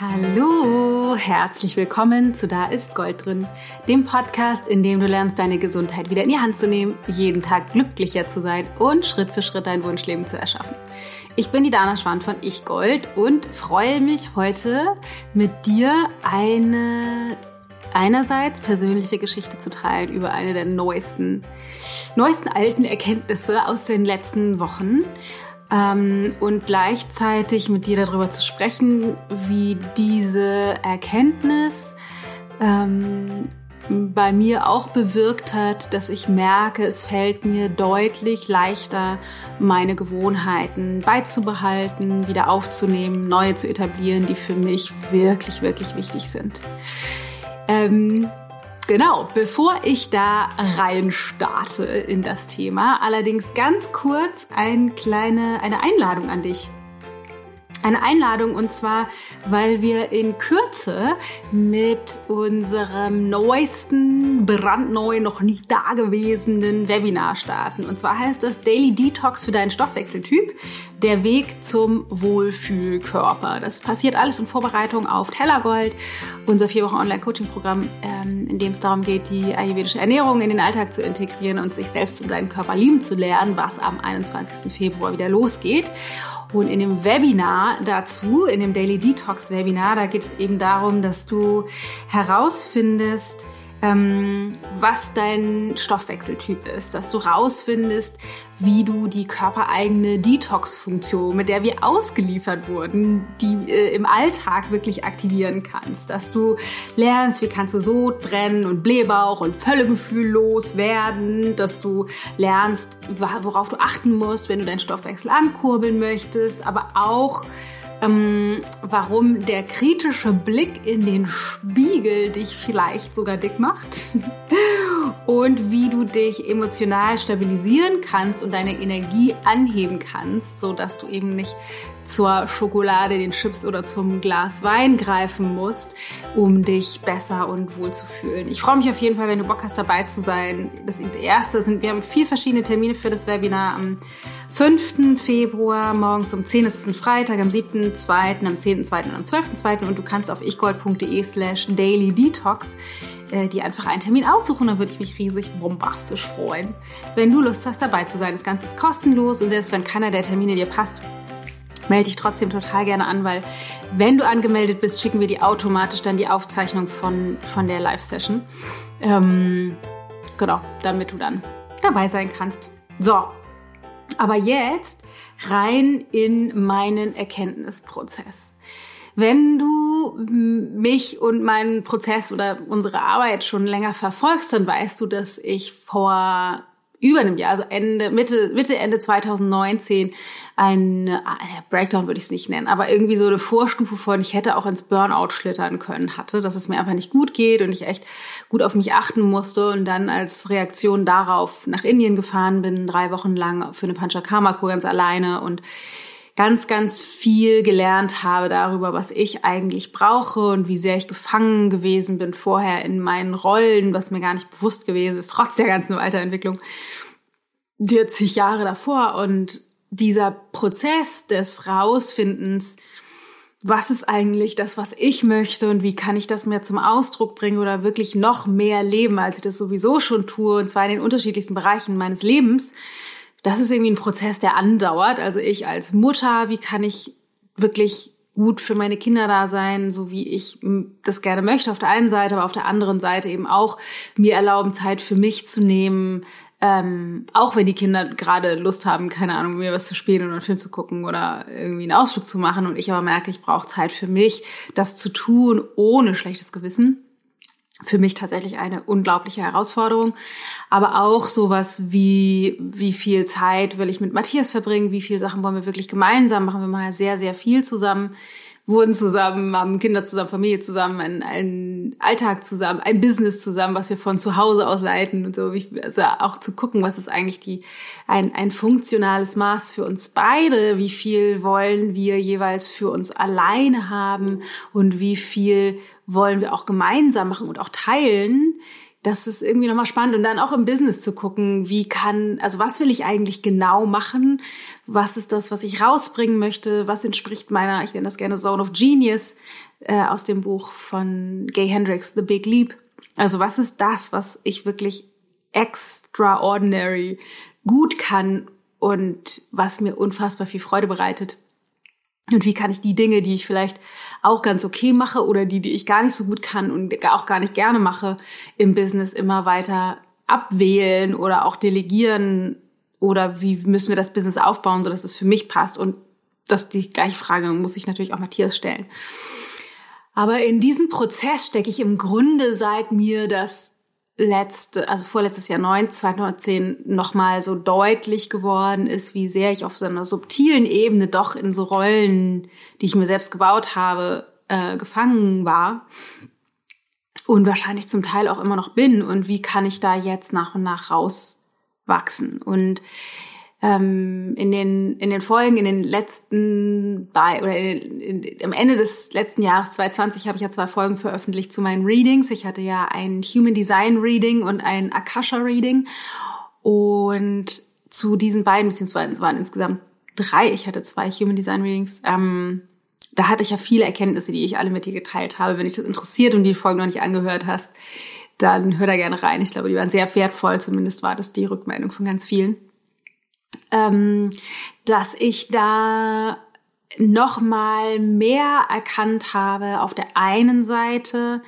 Hallo, herzlich willkommen zu Da ist Gold drin, dem Podcast, in dem du lernst, deine Gesundheit wieder in die Hand zu nehmen, jeden Tag glücklicher zu sein und Schritt für Schritt dein Wunschleben zu erschaffen. Ich bin die Dana Schwand von Ich Gold und freue mich heute mit dir eine einerseits persönliche Geschichte zu teilen über eine der neuesten, neuesten alten Erkenntnisse aus den letzten Wochen ähm, und gleichzeitig mit dir darüber zu sprechen, wie diese Erkenntnis ähm, bei mir auch bewirkt hat, dass ich merke, es fällt mir deutlich leichter, meine Gewohnheiten beizubehalten, wieder aufzunehmen, neue zu etablieren, die für mich wirklich, wirklich wichtig sind. Ähm, Genau, bevor ich da rein starte in das Thema, allerdings ganz kurz ein kleine, eine Einladung an dich eine Einladung und zwar, weil wir in Kürze mit unserem neuesten, brandneu, noch nicht dagewesenen Webinar starten. Und zwar heißt das Daily Detox für deinen Stoffwechseltyp, der Weg zum Wohlfühlkörper. Das passiert alles in Vorbereitung auf Tellergold, unser vier Wochen Online-Coaching-Programm, ähm, in dem es darum geht, die ayurvedische Ernährung in den Alltag zu integrieren und sich selbst und seinen Körper lieben zu lernen, was am 21. Februar wieder losgeht. Und in dem Webinar dazu, in dem Daily Detox Webinar, da geht es eben darum, dass du herausfindest, ähm, was dein Stoffwechseltyp ist, dass du rausfindest, wie du die körpereigene Detox-Funktion, mit der wir ausgeliefert wurden, die äh, im Alltag wirklich aktivieren kannst, dass du lernst, wie kannst du Sodbrennen und Blähbauch und Völlegefühl loswerden, dass du lernst, worauf du achten musst, wenn du deinen Stoffwechsel ankurbeln möchtest, aber auch ähm, warum der kritische Blick in den Spiegel dich vielleicht sogar dick macht und wie du dich emotional stabilisieren kannst und deine Energie anheben kannst, so dass du eben nicht zur Schokolade, den Chips oder zum Glas Wein greifen musst, um dich besser und wohl zu fühlen. Ich freue mich auf jeden Fall, wenn du Bock hast, dabei zu sein. Das erste sind, wir haben vier verschiedene Termine für das Webinar am 5. Februar morgens um 10 ist es ein Freitag, am 7.2., am 10.2. und am 12.2. und du kannst auf ichgold.de slash daily detox äh, die einfach einen Termin aussuchen, dann würde ich mich riesig bombastisch freuen. Wenn du Lust hast, dabei zu sein, das Ganze ist kostenlos und selbst wenn keiner der Termine dir passt, melde dich trotzdem total gerne an, weil wenn du angemeldet bist, schicken wir dir automatisch dann die Aufzeichnung von, von der Live-Session. Ähm, genau, damit du dann dabei sein kannst. So, aber jetzt rein in meinen Erkenntnisprozess. Wenn du mich und meinen Prozess oder unsere Arbeit schon länger verfolgst, dann weißt du, dass ich vor über einem Jahr, also Ende, Mitte, Mitte, Ende 2019, ein, ein Breakdown würde ich es nicht nennen, aber irgendwie so eine Vorstufe von, ich hätte auch ins Burnout schlittern können, hatte, dass es mir einfach nicht gut geht und ich echt gut auf mich achten musste und dann als Reaktion darauf nach Indien gefahren bin, drei Wochen lang für eine Panchakarma-Kur ganz alleine und ganz, ganz viel gelernt habe darüber, was ich eigentlich brauche und wie sehr ich gefangen gewesen bin vorher in meinen Rollen, was mir gar nicht bewusst gewesen ist, trotz der ganzen Weiterentwicklung. 40 Jahre davor und dieser Prozess des Rausfindens, was ist eigentlich das, was ich möchte und wie kann ich das mehr zum Ausdruck bringen oder wirklich noch mehr leben, als ich das sowieso schon tue, und zwar in den unterschiedlichsten Bereichen meines Lebens, das ist irgendwie ein Prozess, der andauert. Also ich als Mutter, wie kann ich wirklich gut für meine Kinder da sein, so wie ich das gerne möchte auf der einen Seite, aber auf der anderen Seite eben auch mir erlauben, Zeit für mich zu nehmen, ähm, auch wenn die Kinder gerade Lust haben, keine Ahnung, mir was zu spielen oder einen Film zu gucken oder irgendwie einen Ausflug zu machen und ich aber merke, ich brauche Zeit für mich, das zu tun ohne schlechtes Gewissen für mich tatsächlich eine unglaubliche Herausforderung. Aber auch sowas wie, wie viel Zeit will ich mit Matthias verbringen, wie viele Sachen wollen wir wirklich gemeinsam machen. Wir machen ja sehr, sehr viel zusammen, wurden zusammen, haben Kinder zusammen, Familie zusammen, einen, einen Alltag zusammen, ein Business zusammen, was wir von zu Hause aus leiten und so. Also auch zu gucken, was ist eigentlich die, ein, ein funktionales Maß für uns beide? Wie viel wollen wir jeweils für uns alleine haben und wie viel wollen wir auch gemeinsam machen und auch teilen, das ist irgendwie nochmal spannend und dann auch im Business zu gucken, wie kann, also was will ich eigentlich genau machen? Was ist das, was ich rausbringen möchte? Was entspricht meiner, ich nenne das gerne Zone of Genius äh, aus dem Buch von Gay Hendricks, The Big Leap. Also was ist das, was ich wirklich extraordinary gut kann und was mir unfassbar viel Freude bereitet? Und wie kann ich die Dinge, die ich vielleicht auch ganz okay mache oder die, die ich gar nicht so gut kann und auch gar nicht gerne mache im Business immer weiter abwählen oder auch delegieren oder wie müssen wir das Business aufbauen, so dass es für mich passt und das die gleiche Frage muss ich natürlich auch Matthias stellen. Aber in diesem Prozess stecke ich im Grunde seit mir das letzte, also vorletztes Jahr 9, 2010 nochmal so deutlich geworden ist, wie sehr ich auf so einer subtilen Ebene doch in so Rollen, die ich mir selbst gebaut habe, äh, gefangen war und wahrscheinlich zum Teil auch immer noch bin und wie kann ich da jetzt nach und nach rauswachsen. Und ähm, in den in den Folgen in den letzten bei oder in, in, am Ende des letzten Jahres 2020 habe ich ja zwei Folgen veröffentlicht zu meinen Readings. Ich hatte ja ein Human Design Reading und ein Akasha Reading und zu diesen beiden beziehungsweise waren insgesamt drei. Ich hatte zwei Human Design Readings. Ähm, da hatte ich ja viele Erkenntnisse, die ich alle mit dir geteilt habe. Wenn dich das interessiert und die Folgen noch nicht angehört hast, dann hör da gerne rein. Ich glaube, die waren sehr wertvoll. Zumindest war das die Rückmeldung von ganz vielen ähm, dass ich da noch mal mehr erkannt habe. Auf der einen Seite,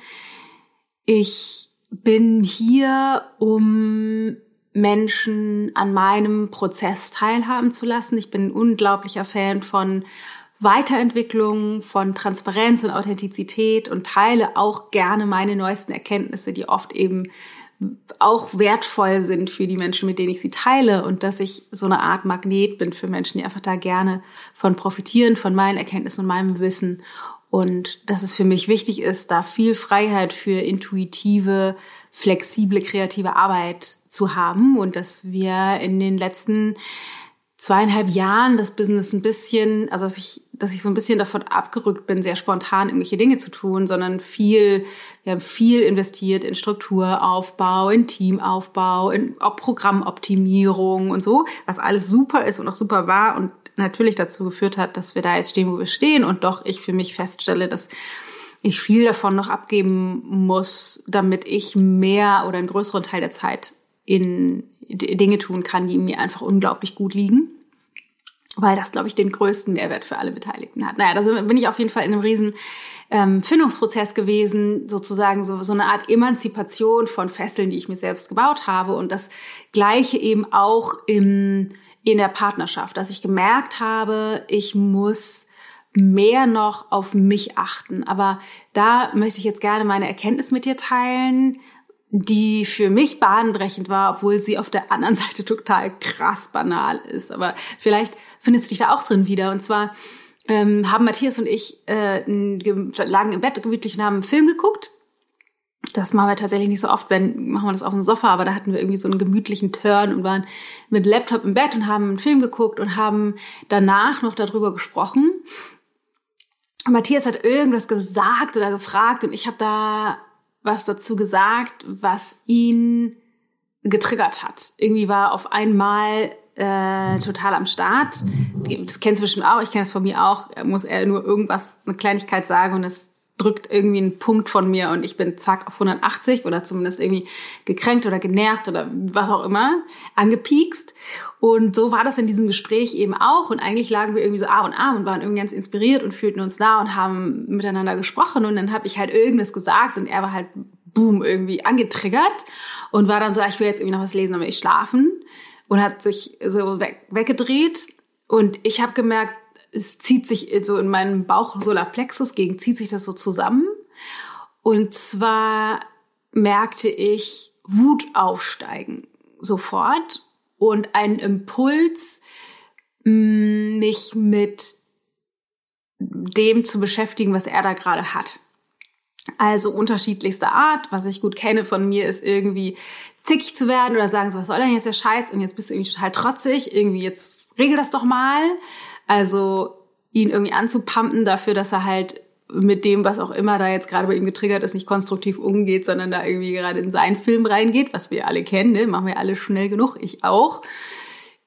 ich bin hier, um Menschen an meinem Prozess teilhaben zu lassen. Ich bin ein unglaublicher Fan von Weiterentwicklung, von Transparenz und Authentizität und teile auch gerne meine neuesten Erkenntnisse, die oft eben auch wertvoll sind für die Menschen, mit denen ich sie teile und dass ich so eine Art Magnet bin für Menschen, die einfach da gerne von profitieren, von meinen Erkenntnissen und meinem Wissen. Und dass es für mich wichtig ist, da viel Freiheit für intuitive, flexible, kreative Arbeit zu haben und dass wir in den letzten zweieinhalb Jahren das Business ein bisschen, also dass ich, dass ich so ein bisschen davon abgerückt bin, sehr spontan irgendwelche Dinge zu tun, sondern viel, wir haben viel investiert in Strukturaufbau, in Teamaufbau, in Programmoptimierung und so, was alles super ist und auch super war und natürlich dazu geführt hat, dass wir da jetzt stehen, wo wir stehen und doch ich für mich feststelle, dass ich viel davon noch abgeben muss, damit ich mehr oder einen größeren Teil der Zeit in Dinge tun kann, die mir einfach unglaublich gut liegen. Weil das, glaube ich, den größten Mehrwert für alle Beteiligten hat. Naja, da bin ich auf jeden Fall in einem riesen ähm, Findungsprozess gewesen, sozusagen so, so eine Art Emanzipation von Fesseln, die ich mir selbst gebaut habe. Und das Gleiche eben auch im, in der Partnerschaft, dass ich gemerkt habe, ich muss mehr noch auf mich achten. Aber da möchte ich jetzt gerne meine Erkenntnis mit dir teilen, die für mich bahnbrechend war, obwohl sie auf der anderen Seite total krass banal ist. Aber vielleicht findest du dich da auch drin wieder. Und zwar ähm, haben Matthias und ich äh, lagen im Bett gemütlich und haben einen Film geguckt. Das machen wir tatsächlich nicht so oft, wenn machen wir das auf dem Sofa, aber da hatten wir irgendwie so einen gemütlichen Turn und waren mit Laptop im Bett und haben einen Film geguckt und haben danach noch darüber gesprochen. Matthias hat irgendwas gesagt oder gefragt und ich habe da was dazu gesagt, was ihn getriggert hat. Irgendwie war auf einmal äh, total am Start. Das kennst du bestimmt auch, ich kenne es von mir auch. Muss er nur irgendwas, eine Kleinigkeit sagen und es drückt irgendwie einen Punkt von mir und ich bin zack auf 180 oder zumindest irgendwie gekränkt oder genervt oder was auch immer, angepiekst. Und so war das in diesem Gespräch eben auch. Und eigentlich lagen wir irgendwie so Arm und Arm und waren irgendwie ganz inspiriert und fühlten uns nah und haben miteinander gesprochen. Und dann habe ich halt irgendwas gesagt und er war halt boom irgendwie angetriggert und war dann so, ah, ich will jetzt irgendwie noch was lesen, aber ich schlafen und hat sich so weg, weggedreht. Und ich habe gemerkt, es zieht sich so in meinem Bauch Solarplexus gegen, zieht sich das so zusammen. Und zwar merkte ich Wut aufsteigen sofort und einen Impuls, mm, mich mit dem zu beschäftigen, was er da gerade hat. Also unterschiedlichster Art. Was ich gut kenne von mir ist irgendwie zickig zu werden oder sagen so, was soll denn jetzt der Scheiß? Und jetzt bist du irgendwie total trotzig. Irgendwie jetzt regel das doch mal. Also ihn irgendwie anzupumpen dafür, dass er halt mit dem, was auch immer da jetzt gerade bei ihm getriggert ist, nicht konstruktiv umgeht, sondern da irgendwie gerade in seinen Film reingeht, was wir alle kennen, ne? machen wir alle schnell genug, ich auch.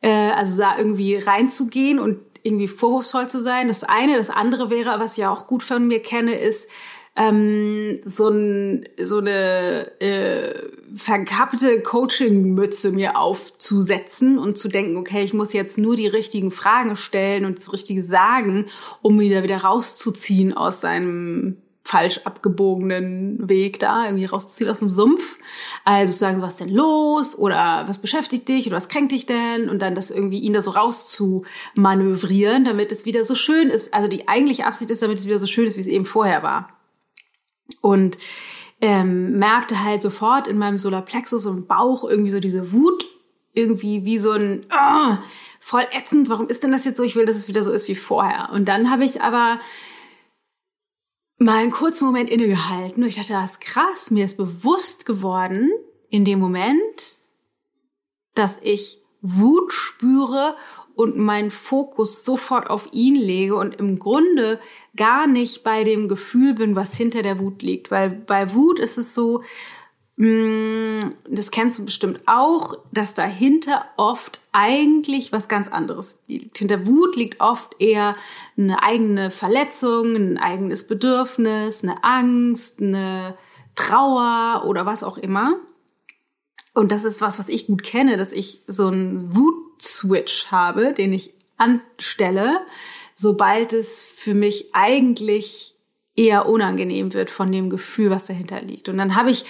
Äh, also da irgendwie reinzugehen und irgendwie vorwurfsvoll zu sein. Das eine. Das andere wäre, was ich ja auch gut von mir kenne, ist ähm, so, ein, so eine äh, verkappte Coaching-Mütze mir aufzusetzen und zu denken, okay, ich muss jetzt nur die richtigen Fragen stellen und das Richtige sagen, um ihn da wieder rauszuziehen aus seinem falsch abgebogenen Weg da, irgendwie rauszuziehen aus dem Sumpf. Also sagen, was ist denn los? Oder was beschäftigt dich? Oder was kränkt dich denn? Und dann das irgendwie ihn da so rauszumanövrieren, damit es wieder so schön ist. Also die eigentliche Absicht ist, damit es wieder so schön ist, wie es eben vorher war. Und ähm, merkte halt sofort in meinem Solarplexus und Bauch irgendwie so diese Wut, irgendwie wie so ein oh, voll ätzend, warum ist denn das jetzt so? Ich will, dass es wieder so ist wie vorher. Und dann habe ich aber mal einen kurzen Moment innegehalten und ich dachte, das ist krass, mir ist bewusst geworden in dem Moment, dass ich Wut spüre und meinen Fokus sofort auf ihn lege und im Grunde gar nicht bei dem Gefühl bin, was hinter der Wut liegt. Weil bei Wut ist es so, Mm, das kennst du bestimmt auch, dass dahinter oft eigentlich was ganz anderes liegt. Hinter Wut liegt oft eher eine eigene Verletzung, ein eigenes Bedürfnis, eine Angst, eine Trauer oder was auch immer. Und das ist was, was ich gut kenne, dass ich so einen Wut-Switch habe, den ich anstelle, sobald es für mich eigentlich eher unangenehm wird von dem Gefühl, was dahinter liegt. Und dann habe ich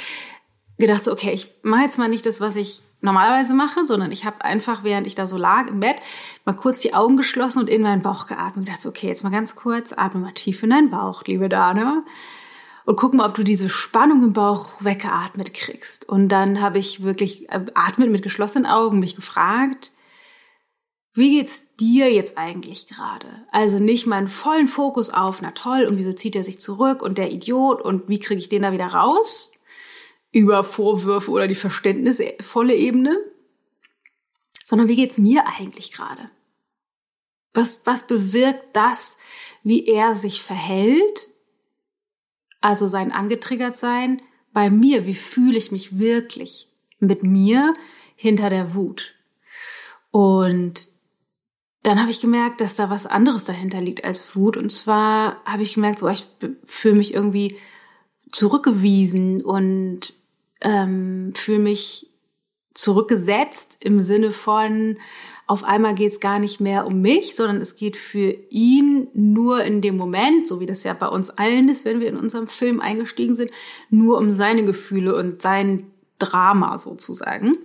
gedacht, so, okay, ich mache jetzt mal nicht das, was ich normalerweise mache, sondern ich habe einfach, während ich da so lag im Bett, mal kurz die Augen geschlossen und in meinen Bauch geatmet. Gedacht, so, okay, jetzt mal ganz kurz, atme mal tief in deinen Bauch, liebe Dana. Und guck mal, ob du diese Spannung im Bauch weggeatmet kriegst. Und dann habe ich wirklich äh, atmet mit geschlossenen Augen mich gefragt, wie geht's dir jetzt eigentlich gerade? Also nicht meinen vollen Fokus auf, na toll, und wieso zieht er sich zurück und der Idiot und wie kriege ich den da wieder raus? über Vorwürfe oder die verständnisvolle Ebene, sondern wie geht's mir eigentlich gerade? Was, was bewirkt das, wie er sich verhält? Also sein angetriggert sein bei mir. Wie fühle ich mich wirklich mit mir hinter der Wut? Und dann habe ich gemerkt, dass da was anderes dahinter liegt als Wut. Und zwar habe ich gemerkt, so ich fühle mich irgendwie zurückgewiesen und ähm, fühle mich zurückgesetzt im Sinne von, auf einmal geht es gar nicht mehr um mich, sondern es geht für ihn nur in dem Moment, so wie das ja bei uns allen ist, wenn wir in unserem Film eingestiegen sind, nur um seine Gefühle und sein Drama sozusagen.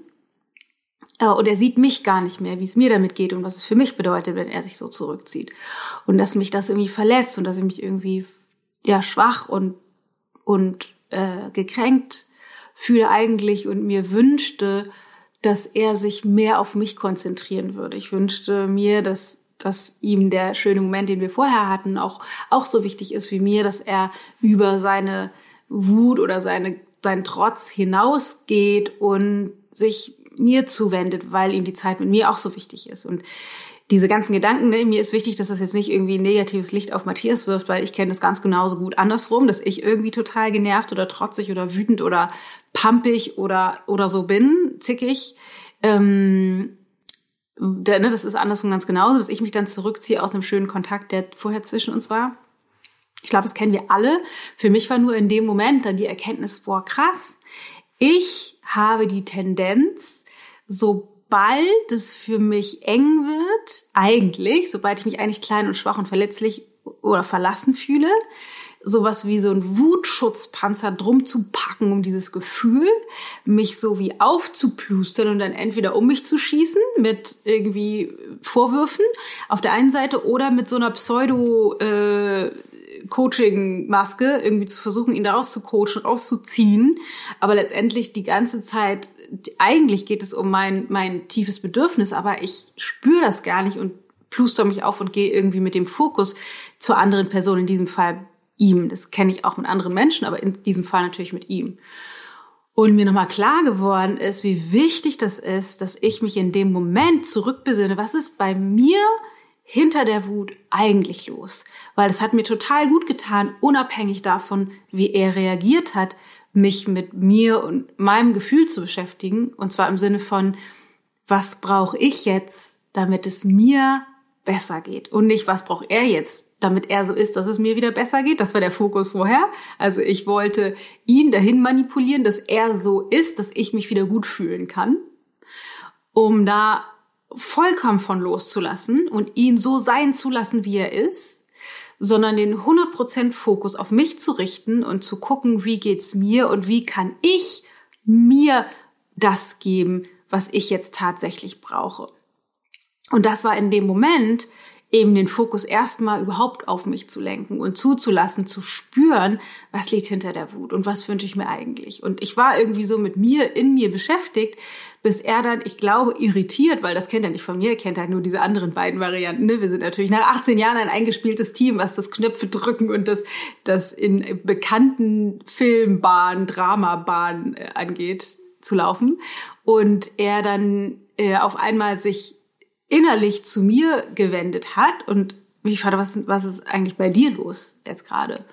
Äh, und er sieht mich gar nicht mehr, wie es mir damit geht und was es für mich bedeutet, wenn er sich so zurückzieht. Und dass mich das irgendwie verletzt und dass ich mich irgendwie ja schwach und und äh, gekränkt fühle eigentlich und mir wünschte, dass er sich mehr auf mich konzentrieren würde. Ich wünschte mir, dass, dass ihm der schöne Moment, den wir vorher hatten, auch, auch so wichtig ist wie mir, dass er über seine Wut oder seine, seinen Trotz hinausgeht und sich mir zuwendet, weil ihm die Zeit mit mir auch so wichtig ist. Und diese ganzen Gedanken, ne, mir ist wichtig, dass das jetzt nicht irgendwie ein negatives Licht auf Matthias wirft, weil ich kenne das ganz genauso gut andersrum, dass ich irgendwie total genervt oder trotzig oder wütend oder pampig oder, oder so bin, zickig. Ähm, der, ne, das ist andersrum ganz genauso, dass ich mich dann zurückziehe aus einem schönen Kontakt, der vorher zwischen uns war. Ich glaube, das kennen wir alle. Für mich war nur in dem Moment dann die Erkenntnis, boah, krass. Ich habe die Tendenz, sobald es für mich eng wird, eigentlich, sobald ich mich eigentlich klein und schwach und verletzlich oder verlassen fühle, sowas wie so ein Wutschutzpanzer drum zu packen, um dieses Gefühl, mich so wie aufzuplustern und dann entweder um mich zu schießen mit irgendwie Vorwürfen auf der einen Seite oder mit so einer Pseudo äh, Coaching-Maske irgendwie zu versuchen, ihn daraus zu coachen, rauszuziehen, aber letztendlich die ganze Zeit eigentlich geht es um mein, mein tiefes Bedürfnis, aber ich spüre das gar nicht und pluster mich auf und gehe irgendwie mit dem Fokus zur anderen Person, in diesem Fall ihm. Das kenne ich auch mit anderen Menschen, aber in diesem Fall natürlich mit ihm. Und mir nochmal klar geworden ist, wie wichtig das ist, dass ich mich in dem Moment zurückbesinne. Was ist bei mir hinter der Wut eigentlich los? Weil es hat mir total gut getan, unabhängig davon, wie er reagiert hat, mich mit mir und meinem Gefühl zu beschäftigen. Und zwar im Sinne von, was brauche ich jetzt, damit es mir besser geht? Und nicht, was braucht er jetzt, damit er so ist, dass es mir wieder besser geht? Das war der Fokus vorher. Also ich wollte ihn dahin manipulieren, dass er so ist, dass ich mich wieder gut fühlen kann, um da vollkommen von loszulassen und ihn so sein zu lassen, wie er ist sondern den 100% Fokus auf mich zu richten und zu gucken, wie geht's mir und wie kann ich mir das geben, was ich jetzt tatsächlich brauche. Und das war in dem Moment eben den Fokus erstmal überhaupt auf mich zu lenken und zuzulassen, zu spüren, was liegt hinter der Wut und was wünsche ich mir eigentlich. Und ich war irgendwie so mit mir, in mir beschäftigt, bis er dann, ich glaube, irritiert, weil das kennt er nicht von mir, kennt er nur diese anderen beiden Varianten. Ne? Wir sind natürlich nach 18 Jahren ein eingespieltes Team, was das Knöpfe drücken und das, das in bekannten Filmbahnen, Dramabahnen äh, angeht, zu laufen. Und er dann äh, auf einmal sich innerlich zu mir gewendet hat und mich fragte, was, was ist eigentlich bei dir los jetzt gerade?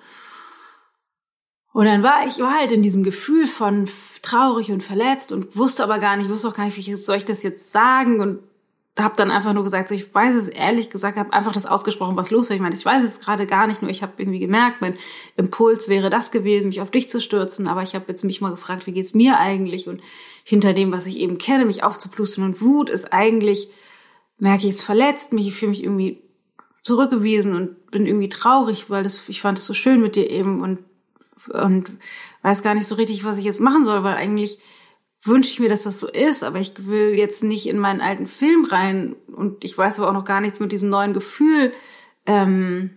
Und dann war ich war halt in diesem Gefühl von traurig und verletzt und wusste aber gar nicht, wusste auch gar nicht, wie soll ich das jetzt sagen und habe dann einfach nur gesagt, so, ich weiß es ehrlich gesagt, habe einfach das ausgesprochen, was los war. Ich meine, ich weiß es gerade gar nicht, nur ich habe irgendwie gemerkt, mein Impuls wäre das gewesen, mich auf dich zu stürzen, aber ich habe jetzt mich mal gefragt, wie geht's mir eigentlich und hinter dem, was ich eben kenne, mich aufzuplusten und Wut ist eigentlich merke ich, es verletzt mich, ich fühle mich irgendwie zurückgewiesen und bin irgendwie traurig, weil das, ich fand es so schön mit dir eben und, und weiß gar nicht so richtig, was ich jetzt machen soll, weil eigentlich wünsche ich mir, dass das so ist, aber ich will jetzt nicht in meinen alten Film rein und ich weiß aber auch noch gar nichts mit diesem neuen Gefühl ähm,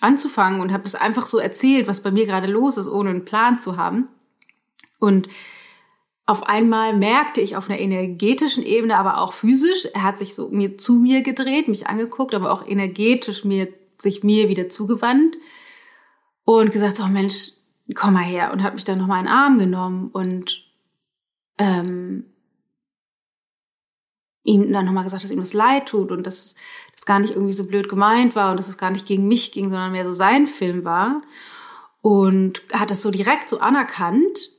anzufangen und habe es einfach so erzählt, was bei mir gerade los ist, ohne einen Plan zu haben. Und auf einmal merkte ich auf einer energetischen Ebene, aber auch physisch, er hat sich so mir zu mir gedreht, mich angeguckt, aber auch energetisch mir sich mir wieder zugewandt und gesagt, oh Mensch, komm mal her und hat mich dann nochmal in den Arm genommen und ähm, ihm dann nochmal gesagt, dass ihm das leid tut und dass das gar nicht irgendwie so blöd gemeint war und dass es gar nicht gegen mich ging, sondern mehr so sein Film war und hat das so direkt so anerkannt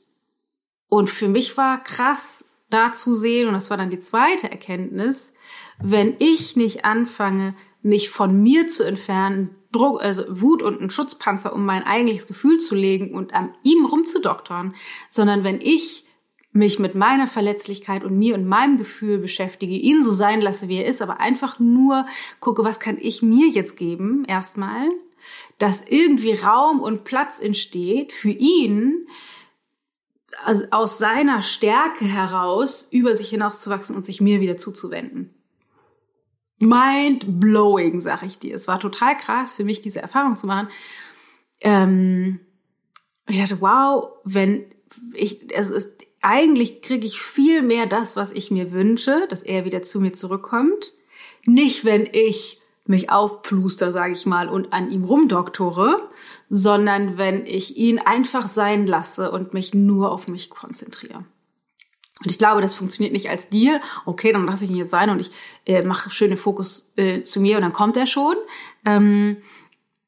und für mich war krass da zu sehen, und das war dann die zweite Erkenntnis, wenn ich nicht anfange, mich von mir zu entfernen, Druck, also Wut und einen Schutzpanzer um mein eigentliches Gefühl zu legen und an ihm rumzudoktern, sondern wenn ich mich mit meiner Verletzlichkeit und mir und meinem Gefühl beschäftige, ihn so sein lasse, wie er ist, aber einfach nur gucke, was kann ich mir jetzt geben, erstmal, dass irgendwie Raum und Platz entsteht für ihn, also aus seiner Stärke heraus über sich hinauszuwachsen und sich mir wieder zuzuwenden. Mind blowing, sag ich dir. Es war total krass für mich, diese Erfahrung zu machen. Ähm, ich dachte, wow, wenn ich, also es, eigentlich kriege ich viel mehr das, was ich mir wünsche, dass er wieder zu mir zurückkommt. Nicht, wenn ich mich aufpluster, sage ich mal, und an ihm rumdoktore, sondern wenn ich ihn einfach sein lasse und mich nur auf mich konzentriere. Und ich glaube, das funktioniert nicht als Deal. Okay, dann lasse ich ihn jetzt sein und ich äh, mache schöne Fokus äh, zu mir und dann kommt er schon. Ähm,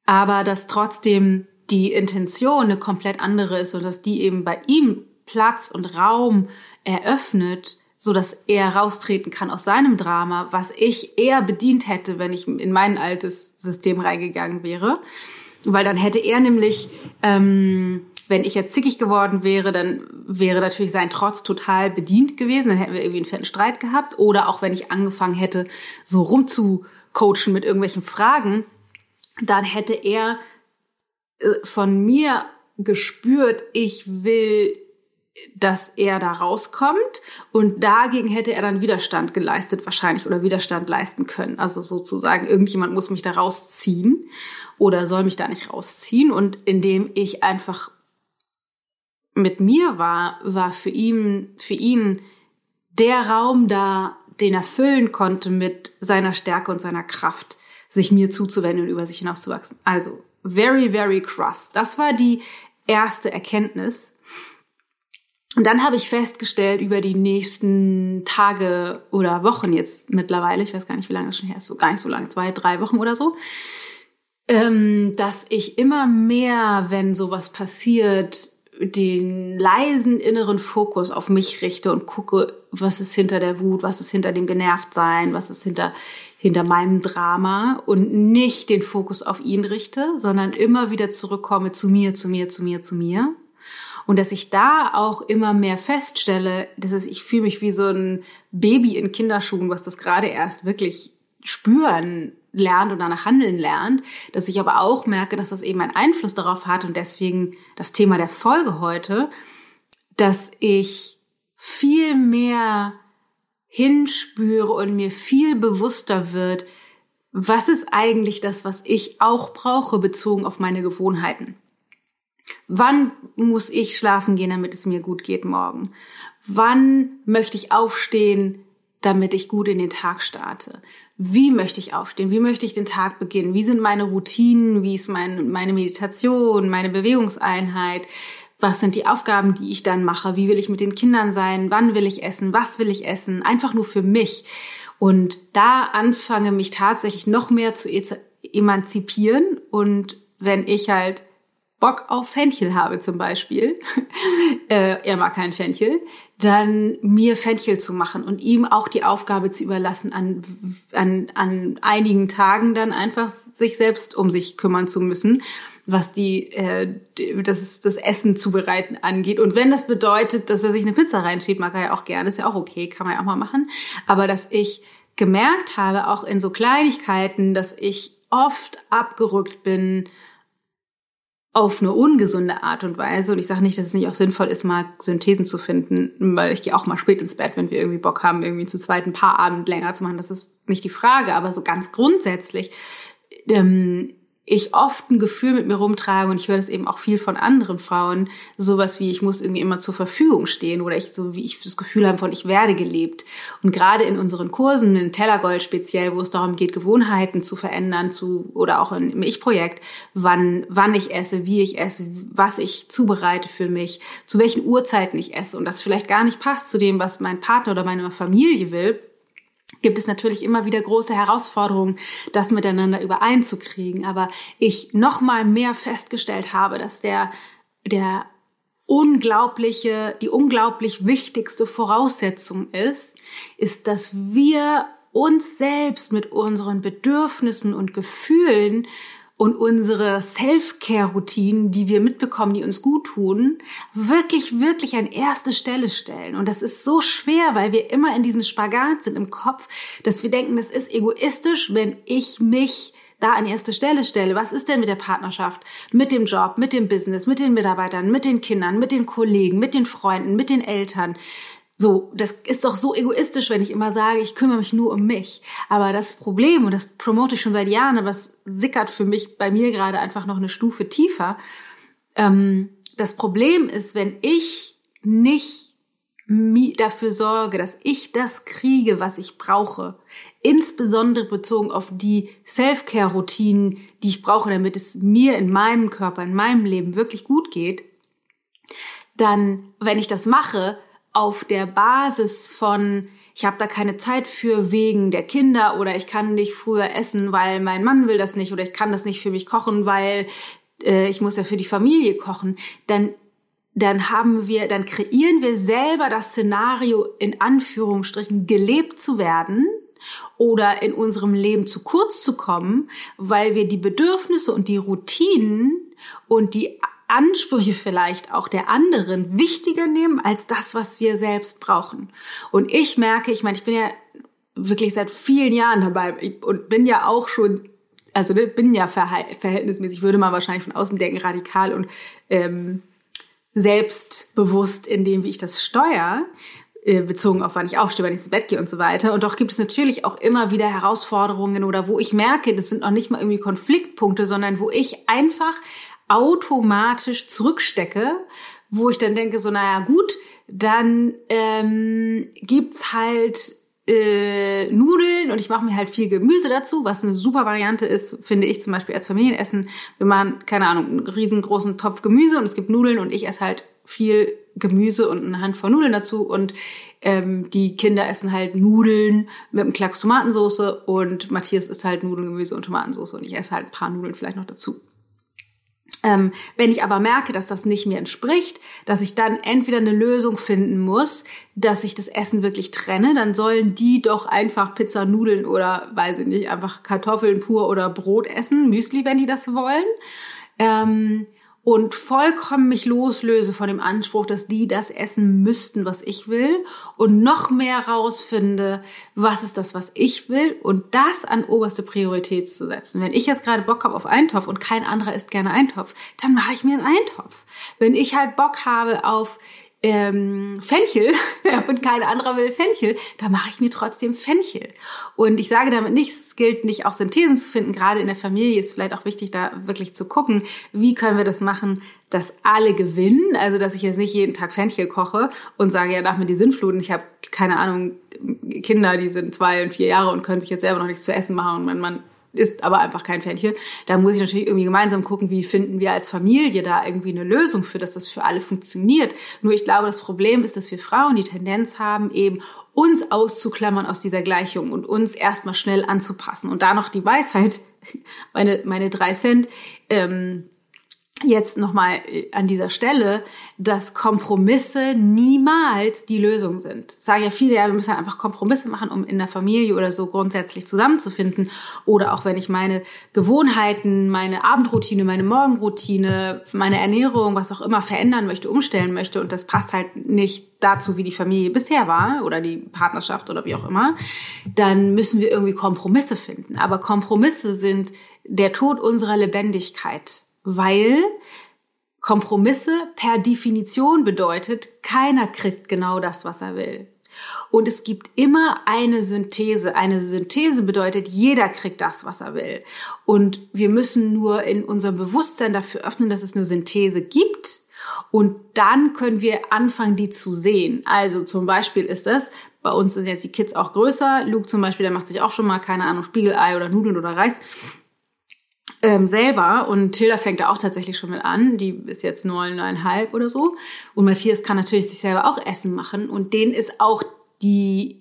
aber dass trotzdem die Intention eine komplett andere ist und dass die eben bei ihm Platz und Raum eröffnet, so dass er raustreten kann aus seinem Drama, was ich eher bedient hätte, wenn ich in mein altes System reingegangen wäre. Weil dann hätte er nämlich, ähm, wenn ich jetzt zickig geworden wäre, dann wäre natürlich sein Trotz total bedient gewesen. Dann hätten wir irgendwie einen fetten Streit gehabt. Oder auch wenn ich angefangen hätte, so rumzucoachen mit irgendwelchen Fragen, dann hätte er äh, von mir gespürt, ich will dass er da rauskommt und dagegen hätte er dann Widerstand geleistet wahrscheinlich oder Widerstand leisten können. Also sozusagen, irgendjemand muss mich da rausziehen oder soll mich da nicht rausziehen und indem ich einfach mit mir war, war für ihn, für ihn der Raum da, den er füllen konnte mit seiner Stärke und seiner Kraft, sich mir zuzuwenden und über sich hinauszuwachsen. Also, very, very cross. Das war die erste Erkenntnis, Und dann habe ich festgestellt über die nächsten Tage oder Wochen jetzt mittlerweile, ich weiß gar nicht, wie lange das schon her ist, so gar nicht so lange, zwei, drei Wochen oder so, ähm, dass ich immer mehr, wenn sowas passiert, den leisen inneren Fokus auf mich richte und gucke, was ist hinter der Wut, was ist hinter dem Genervtsein, was ist hinter, hinter meinem Drama und nicht den Fokus auf ihn richte, sondern immer wieder zurückkomme zu mir, zu mir, zu mir, zu mir. Und dass ich da auch immer mehr feststelle, dass es, ich fühle mich wie so ein Baby in Kinderschuhen, was das gerade erst wirklich spüren lernt und danach handeln lernt, dass ich aber auch merke, dass das eben einen Einfluss darauf hat und deswegen das Thema der Folge heute, dass ich viel mehr hinspüre und mir viel bewusster wird, was ist eigentlich das, was ich auch brauche, bezogen auf meine Gewohnheiten. Wann muss ich schlafen gehen, damit es mir gut geht morgen? Wann möchte ich aufstehen, damit ich gut in den Tag starte? wie möchte ich aufstehen, wie möchte ich den Tag beginnen, wie sind meine Routinen, wie ist mein, meine Meditation, meine Bewegungseinheit, was sind die Aufgaben, die ich dann mache, wie will ich mit den Kindern sein, wann will ich essen, was will ich essen, einfach nur für mich. Und da anfange mich tatsächlich noch mehr zu emanzipieren. Und wenn ich halt Bock auf Fenchel habe zum Beispiel, äh, er mag kein Fenchel, dann mir Fenchel zu machen und ihm auch die Aufgabe zu überlassen, an, an, an einigen Tagen dann einfach sich selbst um sich kümmern zu müssen, was die, äh, das, das Essen zubereiten angeht. Und wenn das bedeutet, dass er sich eine Pizza reinschiebt, mag er ja auch gerne, ist ja auch okay, kann man ja auch mal machen. Aber dass ich gemerkt habe, auch in so Kleinigkeiten, dass ich oft abgerückt bin, auf eine ungesunde Art und Weise. Und ich sage nicht, dass es nicht auch sinnvoll ist, mal Synthesen zu finden, weil ich gehe auch mal spät ins Bett, wenn wir irgendwie Bock haben, irgendwie zu zweiten Paarabend länger zu machen. Das ist nicht die Frage, aber so ganz grundsätzlich ähm, ich oft ein Gefühl mit mir rumtrage und ich höre das eben auch viel von anderen Frauen, sowas wie ich muss irgendwie immer zur Verfügung stehen oder ich so wie ich das Gefühl habe von ich werde gelebt. Und gerade in unseren Kursen, in Tellergold speziell, wo es darum geht, Gewohnheiten zu verändern, zu oder auch im Ich-Projekt, wann wann ich esse, wie ich esse, was ich zubereite für mich, zu welchen Uhrzeiten ich esse und das vielleicht gar nicht passt zu dem, was mein Partner oder meine Familie will gibt es natürlich immer wieder große Herausforderungen, das miteinander übereinzukriegen. Aber ich noch mal mehr festgestellt habe, dass der, der unglaubliche, die unglaublich wichtigste Voraussetzung ist, ist, dass wir uns selbst mit unseren Bedürfnissen und Gefühlen und unsere Self-Care-Routinen, die wir mitbekommen, die uns gut tun, wirklich, wirklich an erste Stelle stellen. Und das ist so schwer, weil wir immer in diesem Spagat sind im Kopf, dass wir denken, das ist egoistisch, wenn ich mich da an erste Stelle stelle. Was ist denn mit der Partnerschaft, mit dem Job, mit dem Business, mit den Mitarbeitern, mit den Kindern, mit den Kollegen, mit den Freunden, mit den Eltern? So, das ist doch so egoistisch, wenn ich immer sage, ich kümmere mich nur um mich. Aber das Problem, und das promote ich schon seit Jahren, aber es sickert für mich bei mir gerade einfach noch eine Stufe tiefer. Ähm, das Problem ist, wenn ich nicht dafür sorge, dass ich das kriege, was ich brauche, insbesondere bezogen auf die Self-Care-Routinen, die ich brauche, damit es mir in meinem Körper, in meinem Leben wirklich gut geht, dann, wenn ich das mache, auf der Basis von, ich habe da keine Zeit für wegen der Kinder oder ich kann nicht früher essen, weil mein Mann will das nicht oder ich kann das nicht für mich kochen, weil äh, ich muss ja für die Familie kochen, dann dann haben wir, dann kreieren wir selber das Szenario in Anführungsstrichen gelebt zu werden oder in unserem Leben zu kurz zu kommen, weil wir die Bedürfnisse und die Routinen und die Ansprüche vielleicht auch der anderen wichtiger nehmen als das, was wir selbst brauchen. Und ich merke, ich meine, ich bin ja wirklich seit vielen Jahren dabei und bin ja auch schon, also ne, bin ja verhältnismäßig, würde man wahrscheinlich von außen denken, radikal und ähm, selbstbewusst in dem, wie ich das steuere äh, bezogen auf wann ich aufstehe, wann ich ins Bett gehe und so weiter. Und doch gibt es natürlich auch immer wieder Herausforderungen oder wo ich merke, das sind noch nicht mal irgendwie Konfliktpunkte, sondern wo ich einfach automatisch zurückstecke, wo ich dann denke, so, naja, gut, dann ähm, gibt's halt äh, Nudeln und ich mache mir halt viel Gemüse dazu, was eine super Variante ist, finde ich zum Beispiel als Familienessen. Wir machen, keine Ahnung, einen riesengroßen Topf Gemüse und es gibt Nudeln und ich esse halt viel Gemüse und eine Handvoll Nudeln dazu und ähm, die Kinder essen halt Nudeln mit einem Klacks Tomatensauce und Matthias isst halt Nudeln, Gemüse und Tomatensauce und ich esse halt ein paar Nudeln vielleicht noch dazu. Ähm, wenn ich aber merke, dass das nicht mir entspricht, dass ich dann entweder eine Lösung finden muss, dass ich das Essen wirklich trenne, dann sollen die doch einfach Pizza, Nudeln oder, weiß ich nicht, einfach Kartoffeln pur oder Brot essen, Müsli, wenn die das wollen. Ähm, und vollkommen mich loslöse von dem Anspruch, dass die das essen müssten, was ich will und noch mehr rausfinde, was ist das, was ich will und das an oberste Priorität zu setzen. Wenn ich jetzt gerade Bock habe auf Eintopf und kein anderer isst gerne Eintopf, dann mache ich mir einen Eintopf. Wenn ich halt Bock habe auf ähm, Fenchel und kein anderer will Fenchel, da mache ich mir trotzdem Fenchel. Und ich sage damit nicht, es gilt nicht auch Synthesen zu finden. Gerade in der Familie ist vielleicht auch wichtig, da wirklich zu gucken, wie können wir das machen, dass alle gewinnen. Also, dass ich jetzt nicht jeden Tag Fenchel koche und sage, ja, nach mir die Sinnfluten. Ich habe keine Ahnung, Kinder, die sind zwei und vier Jahre und können sich jetzt selber noch nichts zu essen machen und mein Mann ist aber einfach kein Fähnchen. Da muss ich natürlich irgendwie gemeinsam gucken, wie finden wir als Familie da irgendwie eine Lösung für, dass das für alle funktioniert. Nur ich glaube, das Problem ist, dass wir Frauen die Tendenz haben, eben uns auszuklammern aus dieser Gleichung und uns erstmal schnell anzupassen. Und da noch die Weisheit, meine, meine drei Cent, ähm, jetzt nochmal äh, an dieser Stelle, dass Kompromisse niemals die Lösung sind. Sagen ja viele, ja, wir müssen einfach Kompromisse machen, um in der Familie oder so grundsätzlich zusammenzufinden. Oder auch wenn ich meine Gewohnheiten, meine Abendroutine, meine Morgenroutine, meine Ernährung, was auch immer verändern möchte, umstellen möchte und das passt halt nicht dazu, wie die Familie bisher war oder die Partnerschaft oder wie auch immer, dann müssen wir irgendwie Kompromisse finden. Aber Kompromisse sind der Tod unserer Lebendigkeit weil Kompromisse per Definition bedeutet, keiner kriegt genau das, was er will. Und es gibt immer eine Synthese. Eine Synthese bedeutet, jeder kriegt das, was er will. Und wir müssen nur in unserem Bewusstsein dafür öffnen, dass es eine Synthese gibt. Und dann können wir anfangen, die zu sehen. Also zum Beispiel ist es, bei uns sind jetzt die Kids auch größer. Luke zum Beispiel, der macht sich auch schon mal, keine Ahnung, Spiegelei oder Nudeln oder Reis ähm, selber und Tilda fängt da auch tatsächlich schon mit an. Die ist jetzt neun, neuneinhalb oder so. Und Matthias kann natürlich sich selber auch Essen machen und denen ist auch die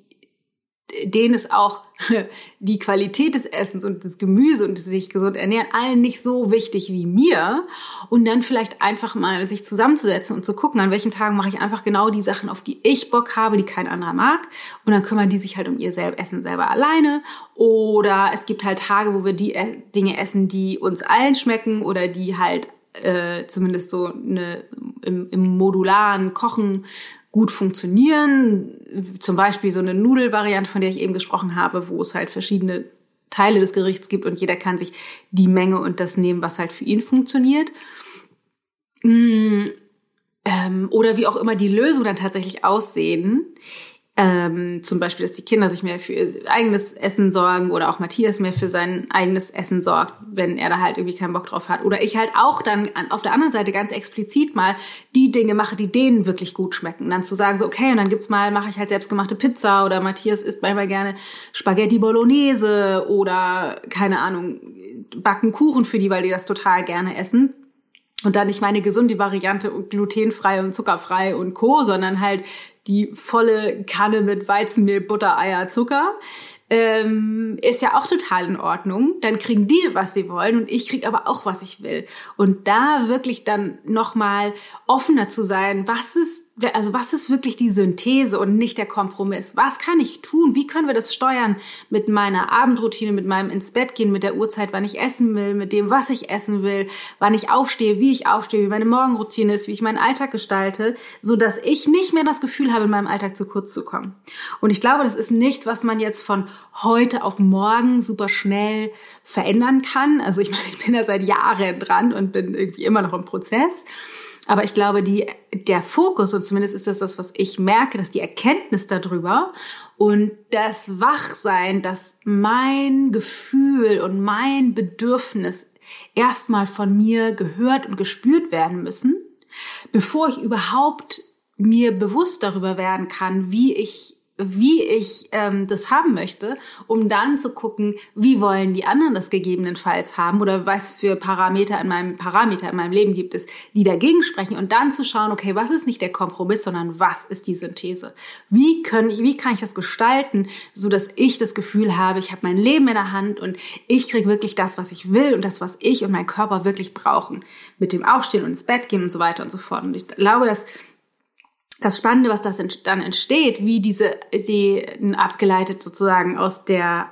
denen ist auch die Qualität des Essens und des Gemüse und sich gesund ernähren allen nicht so wichtig wie mir. Und dann vielleicht einfach mal sich zusammenzusetzen und zu gucken, an welchen Tagen mache ich einfach genau die Sachen, auf die ich Bock habe, die kein anderer mag. Und dann kümmern die sich halt um ihr Essen selber alleine. Oder es gibt halt Tage, wo wir die Dinge essen, die uns allen schmecken oder die halt äh, zumindest so eine, im, im modularen Kochen gut funktionieren. Zum Beispiel so eine Nudelvariante, von der ich eben gesprochen habe, wo es halt verschiedene Teile des Gerichts gibt und jeder kann sich die Menge und das nehmen, was halt für ihn funktioniert. Mm, ähm, oder wie auch immer die Lösung dann tatsächlich aussehen. Ähm, zum Beispiel, dass die Kinder sich mehr für ihr eigenes Essen sorgen oder auch Matthias mehr für sein eigenes Essen sorgt, wenn er da halt irgendwie keinen Bock drauf hat. Oder ich halt auch dann auf der anderen Seite ganz explizit mal die Dinge mache, die denen wirklich gut schmecken. Dann zu sagen, so, okay, und dann gibt's mal, mache ich halt selbstgemachte Pizza oder Matthias isst manchmal gerne Spaghetti Bolognese oder keine Ahnung, backen Kuchen für die, weil die das total gerne essen. Und dann nicht meine gesunde Variante glutenfrei und zuckerfrei und Co., sondern halt die volle Kanne mit Weizenmehl, Butter, Eier, Zucker ähm, ist ja auch total in Ordnung. Dann kriegen die, was sie wollen und ich krieg aber auch, was ich will. Und da wirklich dann nochmal offener zu sein, was ist, also was ist wirklich die Synthese und nicht der Kompromiss? Was kann ich tun? Wie können wir das steuern mit meiner Abendroutine, mit meinem ins Bett gehen, mit der Uhrzeit, wann ich essen will, mit dem, was ich essen will, wann ich aufstehe, wie ich aufstehe, wie meine Morgenroutine ist, wie ich meinen Alltag gestalte, so dass ich nicht mehr das Gefühl habe, in meinem Alltag zu kurz zu kommen. Und ich glaube, das ist nichts, was man jetzt von heute auf morgen super schnell verändern kann. Also ich meine, ich bin da seit Jahren dran und bin irgendwie immer noch im Prozess. Aber ich glaube, die, der Fokus, und zumindest ist das das, was ich merke, dass die Erkenntnis darüber und das Wachsein, dass mein Gefühl und mein Bedürfnis erstmal von mir gehört und gespürt werden müssen, bevor ich überhaupt mir bewusst darüber werden kann, wie ich wie ich ähm, das haben möchte, um dann zu gucken, wie wollen die anderen das gegebenenfalls haben oder was für Parameter in meinem Parameter in meinem Leben gibt es, die dagegen sprechen und dann zu schauen, okay, was ist nicht der Kompromiss, sondern was ist die Synthese? Wie können wie kann ich das gestalten, so dass ich das Gefühl habe, ich habe mein Leben in der Hand und ich kriege wirklich das, was ich will und das, was ich und mein Körper wirklich brauchen, mit dem Aufstehen und ins Bett gehen und so weiter und so fort. Und ich glaube, dass das Spannende, was das dann entsteht, wie diese, die abgeleitet sozusagen aus der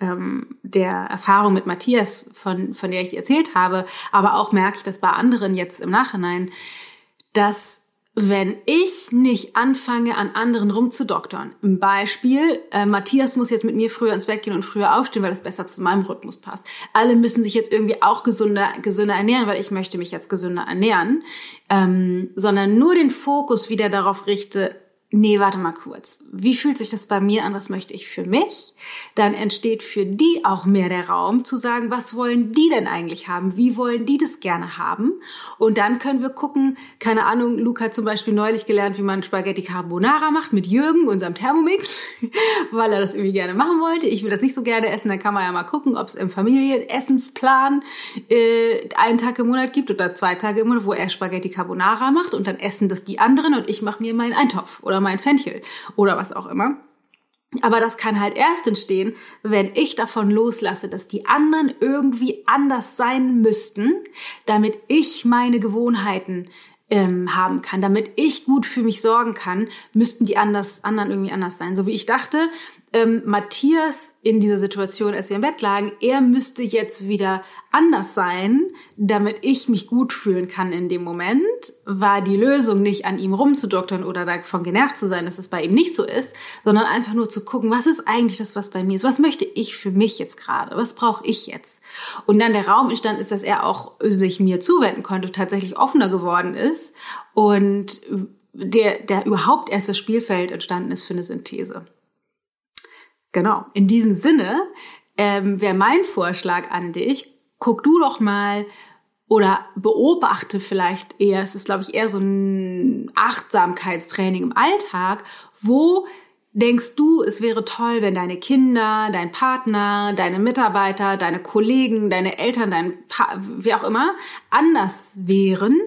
ähm, der Erfahrung mit Matthias, von, von der ich erzählt habe, aber auch merke ich das bei anderen jetzt im Nachhinein, dass wenn ich nicht anfange, an anderen rumzudoktern. Ein Beispiel, äh, Matthias muss jetzt mit mir früher ins Bett gehen und früher aufstehen, weil das besser zu meinem Rhythmus passt. Alle müssen sich jetzt irgendwie auch gesünder, gesünder ernähren, weil ich möchte mich jetzt gesünder ernähren. Ähm, sondern nur den Fokus wieder darauf richte, nee, warte mal kurz. Wie fühlt sich das bei mir an? Was möchte ich für mich? Dann entsteht für die auch mehr der Raum zu sagen, was wollen die denn eigentlich haben? Wie wollen die das gerne haben? Und dann können wir gucken, keine Ahnung, Luca hat zum Beispiel neulich gelernt, wie man Spaghetti Carbonara macht mit Jürgen, unserem Thermomix, weil er das irgendwie gerne machen wollte. Ich will das nicht so gerne essen, dann kann man ja mal gucken, ob es im Familienessensplan äh, einen Tag im Monat gibt oder zwei Tage im Monat, wo er Spaghetti Carbonara macht und dann essen das die anderen und ich mache mir meinen Eintopf oder mein Fenchel oder was auch immer. Aber das kann halt erst entstehen, wenn ich davon loslasse, dass die anderen irgendwie anders sein müssten, damit ich meine Gewohnheiten ähm, haben kann, damit ich gut für mich sorgen kann, müssten die anders, anderen irgendwie anders sein. So wie ich dachte, ähm, Matthias in dieser Situation, als wir im Bett lagen, er müsste jetzt wieder anders sein, damit ich mich gut fühlen kann in dem Moment, war die Lösung nicht an ihm rumzudoktern oder davon genervt zu sein, dass es bei ihm nicht so ist, sondern einfach nur zu gucken, was ist eigentlich das, was bei mir ist? Was möchte ich für mich jetzt gerade? Was brauche ich jetzt? Und dann der Raum entstanden ist, dass er auch sich mir zuwenden konnte, tatsächlich offener geworden ist und der, der überhaupt erst das Spielfeld entstanden ist für eine Synthese. Genau. In diesem Sinne ähm, wäre mein Vorschlag an dich, guck du doch mal oder beobachte vielleicht eher, es ist glaube ich eher so ein Achtsamkeitstraining im Alltag, wo denkst du, es wäre toll, wenn deine Kinder, dein Partner, deine Mitarbeiter, deine Kollegen, deine Eltern, dein pa wie auch immer anders wären,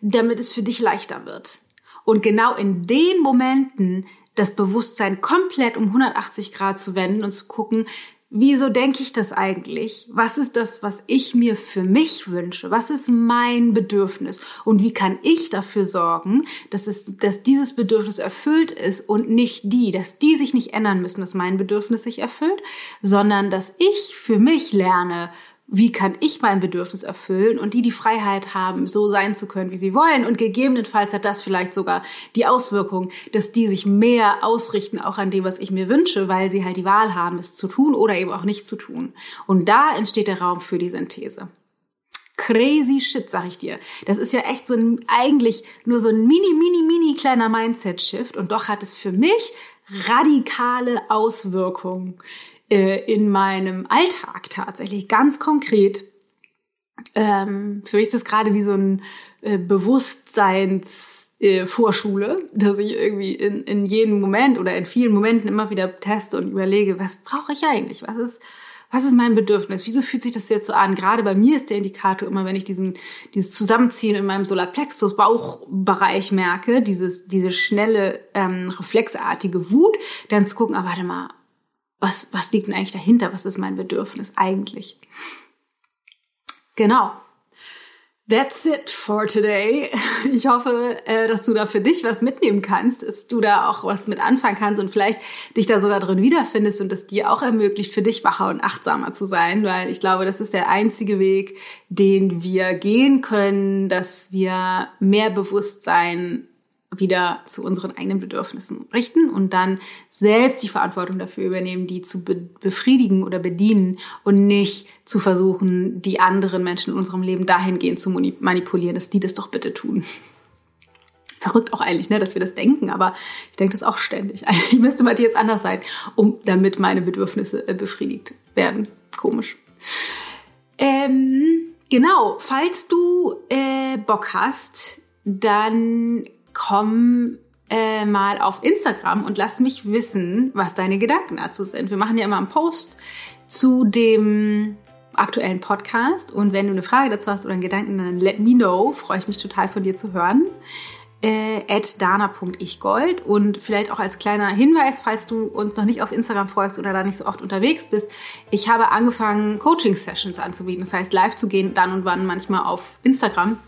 damit es für dich leichter wird. Und genau in den Momenten das Bewusstsein komplett um 180 Grad zu wenden und zu gucken, wieso denke ich das eigentlich? Was ist das, was ich mir für mich wünsche? Was ist mein Bedürfnis? Und wie kann ich dafür sorgen, dass, es, dass dieses Bedürfnis erfüllt ist und nicht die, dass die sich nicht ändern müssen, dass mein Bedürfnis sich erfüllt, sondern dass ich für mich lerne, wie kann ich mein Bedürfnis erfüllen und die die Freiheit haben, so sein zu können, wie sie wollen. Und gegebenenfalls hat das vielleicht sogar die Auswirkung, dass die sich mehr ausrichten auch an dem, was ich mir wünsche, weil sie halt die Wahl haben, es zu tun oder eben auch nicht zu tun. Und da entsteht der Raum für die Synthese. Crazy shit, sag ich dir. Das ist ja echt so ein, eigentlich nur so ein mini, mini, mini kleiner Mindset-Shift und doch hat es für mich radikale Auswirkungen in meinem Alltag tatsächlich ganz konkret. Ähm, für mich ist das gerade wie so ein äh, Bewusstseins äh, dass ich irgendwie in, in jedem Moment oder in vielen Momenten immer wieder teste und überlege, was brauche ich eigentlich? Was ist, was ist mein Bedürfnis? Wieso fühlt sich das jetzt so an? Gerade bei mir ist der Indikator immer, wenn ich diesen, dieses Zusammenziehen in meinem Solarplexus Bauchbereich merke, dieses, diese schnelle, ähm, reflexartige Wut, dann zu gucken, ah, warte mal, was, was liegt denn eigentlich dahinter? Was ist mein Bedürfnis eigentlich? Genau. That's it for today. Ich hoffe, äh, dass du da für dich was mitnehmen kannst, dass du da auch was mit anfangen kannst und vielleicht dich da sogar drin wiederfindest und das dir auch ermöglicht, für dich wacher und achtsamer zu sein, weil ich glaube, das ist der einzige Weg, den wir gehen können, dass wir mehr Bewusstsein wieder zu unseren eigenen Bedürfnissen richten und dann selbst die Verantwortung dafür übernehmen, die zu be befriedigen oder bedienen und nicht zu versuchen, die anderen Menschen in unserem Leben dahingehend zu manipulieren, dass die das doch bitte tun. Verrückt auch eigentlich, ne, dass wir das denken, aber ich denke das auch ständig. Eigentlich müsste Matthias anders sein, um damit meine Bedürfnisse äh, befriedigt werden. Komisch. Ähm, genau, falls du äh, Bock hast, dann komm äh, mal auf Instagram und lass mich wissen, was deine Gedanken dazu sind. Wir machen ja immer einen Post zu dem aktuellen Podcast und wenn du eine Frage dazu hast oder einen Gedanken, dann let me know. Freue ich mich total von dir zu hören äh, dana.ichgold und vielleicht auch als kleiner Hinweis, falls du uns noch nicht auf Instagram folgst oder da nicht so oft unterwegs bist, ich habe angefangen, Coaching-Sessions anzubieten. Das heißt, live zu gehen, dann und wann manchmal auf Instagram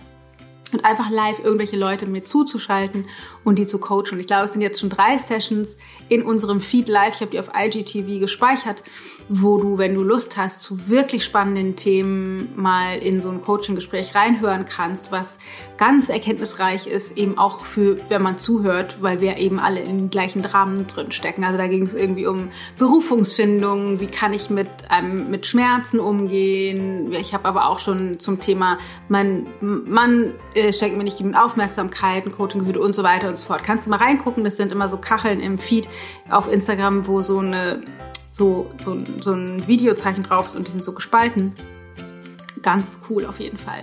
und einfach live irgendwelche Leute mir zuzuschalten und die zu coachen. Und ich glaube, es sind jetzt schon drei Sessions in unserem Feed live. Ich habe die auf IGTV gespeichert, wo du, wenn du Lust hast, zu wirklich spannenden Themen mal in so ein Coaching-Gespräch reinhören kannst, was ganz erkenntnisreich ist, eben auch für, wenn man zuhört, weil wir eben alle in den gleichen Dramen drin stecken. Also da ging es irgendwie um Berufungsfindung, wie kann ich mit, ähm, mit Schmerzen umgehen. Ich habe aber auch schon zum Thema, mein Mann äh, schenkt mir nicht genügend Aufmerksamkeit, ein Coaching gehört und so weiter und so fort. Kannst du mal reingucken, das sind immer so Kacheln im Feed auf Instagram, wo so eine so, so, so ein Videozeichen drauf ist und die sind so gespalten. Ganz cool auf jeden Fall.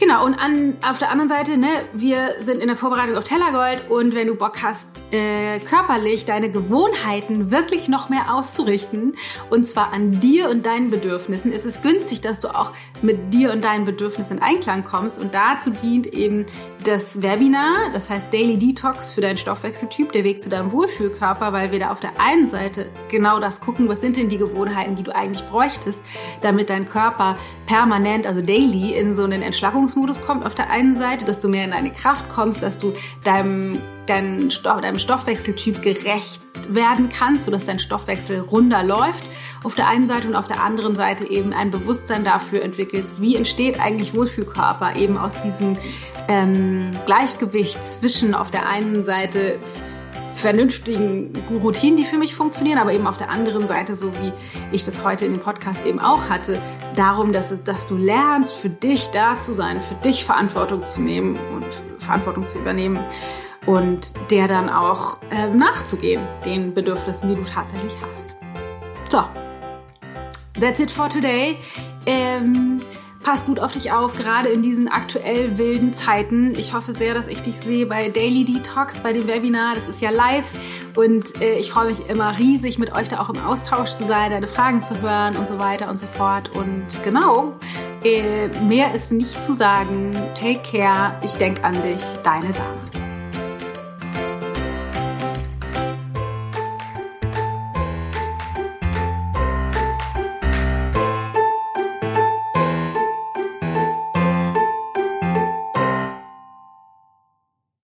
Genau, und an, auf der anderen Seite, ne, wir sind in der Vorbereitung auf Tellergold und wenn du Bock hast, äh, körperlich deine Gewohnheiten wirklich noch mehr auszurichten, und zwar an dir und deinen Bedürfnissen, ist es günstig, dass du auch mit dir und deinen Bedürfnissen in Einklang kommst. Und dazu dient eben das Webinar, das heißt Daily Detox für deinen Stoffwechseltyp, der Weg zu deinem Wohlfühlkörper, weil wir da auf der einen Seite genau das gucken, was sind denn die Gewohnheiten, die du eigentlich bräuchtest, damit dein Körper permanent, also daily, in so einen Entschlackungs Entspannungsmodus kommt auf der einen Seite, dass du mehr in deine Kraft kommst, dass du deinem, deinem Stoffwechseltyp gerecht werden kannst, sodass dein Stoffwechsel runder läuft auf der einen Seite und auf der anderen Seite eben ein Bewusstsein dafür entwickelst, wie entsteht eigentlich Wohlfühlkörper eben aus diesem ähm, Gleichgewicht zwischen auf der einen Seite vernünftigen Routinen, die für mich funktionieren, aber eben auf der anderen Seite, so wie ich das heute in dem Podcast eben auch hatte, darum, dass, es, dass du lernst, für dich da zu sein, für dich Verantwortung zu nehmen und Verantwortung zu übernehmen und der dann auch äh, nachzugehen, den Bedürfnissen, die du tatsächlich hast. So, that's it for today. Ähm, Pass gut auf dich auf, gerade in diesen aktuell wilden Zeiten. Ich hoffe sehr, dass ich dich sehe bei Daily Detox, bei dem Webinar. Das ist ja live und äh, ich freue mich immer riesig, mit euch da auch im Austausch zu sein, deine Fragen zu hören und so weiter und so fort. Und genau, äh, mehr ist nicht zu sagen. Take care. Ich denke an dich, deine Dame.